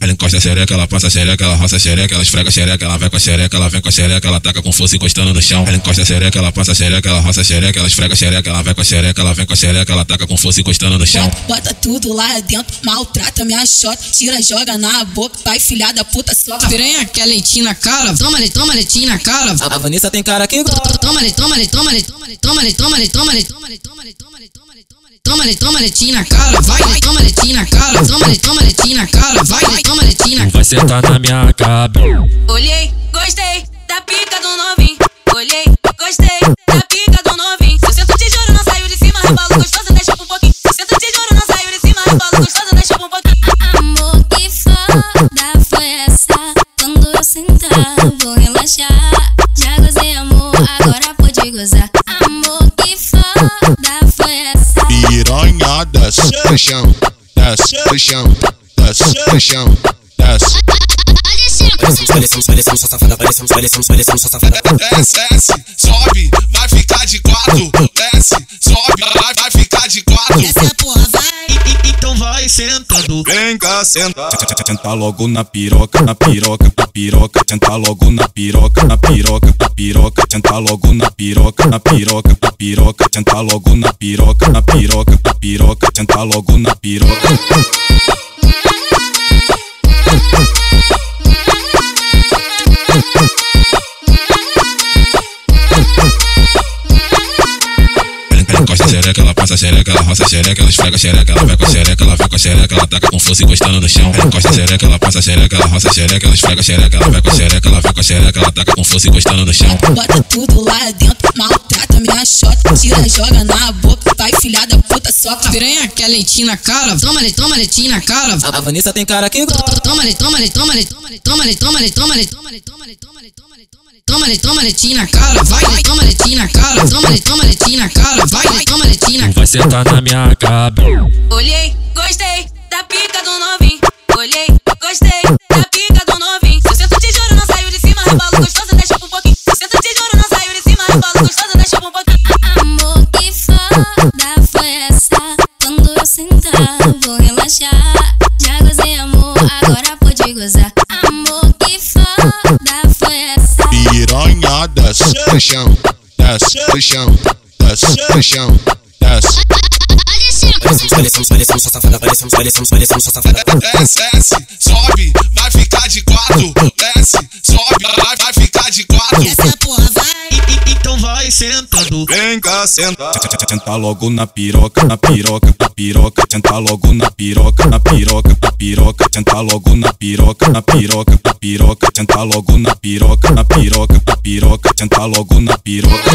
Ela encosta a xereca, ela passa a xereca, ela roça a xereca, ela esfrega a xereca, ela vem com a xereca, ela vem com a xereca, ela taca com força encostando no chão. Ela encosta a xereca, ela passa a xereca, ela roça a xereca, ela esfrega a xereca, ela vem com a xereca, ela vem com a xereca, ela taca com força encostando no chão. Bota tudo lá dentro, maltrata minha xota, tira, joga na boca, vai filha da puta só. Piranha quer leitinho na cara, toma le, toma leitinho na cara. A Vanessa tem cara que Toma le, toma le, toma le, toma le, toma le, toma le, toma le, toma le, toma le, toma le, toma leitinho na cara, vai, toma leitinho na cara, toma le, toma leitinho na cara, vai, toma leitinho na cara. Vai sentar na minha cabeça. Olhei, gostei da pica do novinho. Olhei, gostei da pica do novinho. Se eu sento te juro, não saiu de cima, rebalo gostoso, deixa um pouquinho. Se eu sento te juro, não saiu de cima, rebalo gostoso, deixa um pouquinho. Amor, que foda foi essa? Quando eu sentar, vou relaxar. Já gozei, amor, agora pode gozar. Pro chão, desce pro chão, desce pro chão, desce. Parecemos, parecemos, só safada, parecemos, parecemos, parecemos, só safada. Desce, desce, sobe, vai ficar de quatro. Desce, sobe, vai ficar de quatro. Vem cá, senta. Senta logo na piroca, na piroca, na piroca. Senta logo na piroca, na piroca, na piroca. Senta logo na piroca, na piroca, na piroca. Senta logo na piroca, na piroca, na piroca. Senta logo na piroca. Encosta a xereca, ela passa a xereca, ela roça a xereca, ela esfrega a xereca, ela vem com a xereca, ela vem com a xereca, ela taca com força encostando no chão. Ela encosta a xereca, ela passa a xereca, ela roça a xereca, ela esfrega a xereca, ela vem com a xereca, ela vem com a xereca, ela taca com força encostando no chão. Bota tudo lá dentro, maltrata minha xota, tira, joga na boca, vai filha da puta só. Piranha quer leitinho na cara, toma le, toma leitinho na cara. A Vanessa tem cara que Toma le, toma le, toma le, toma le, toma le, toma le, toma le, toma le, toma le, toma le, toma le, toma le, toma le, toma leitinho na cara, vai, toma leitinho na cara, toma le, toma leitinho na cara, vai, Vai sentar na minha cabeça. Olhei, gostei da pica do novinho. Olhei, gostei da pica do novinho. Se eu sento te juro, não saiu de cima, rebalo gostoso, deixa um pouquinho. Se eu sento te juro, não saiu de cima, rebalo gostoso, deixa um pouquinho. Amor, que foda foi essa? Quando eu sentar, vou relaxar. Já gozei, amor, agora pode gozar. Amor, que foda foi essa? Piranha desce pro chão, desce pro chão, desce pro chão, desce. Parecemos, parecemos, parecemos, só safada, parecemos, parecemos, parecemos, só safada. Desce, desce, sobe, vai ficar de quatro. Desce, sobe, vai, vai ficar de quatro. Essa porra vai. Então vai sentando. Vem cá, senta. Senta logo na piroca, na piroca, na piroca. Senta logo na piroca, na piroca, na piroca. Senta logo na piroca, na piroca, na piroca. Senta logo na piroca, na piroca, na piroca. Senta logo na piroca.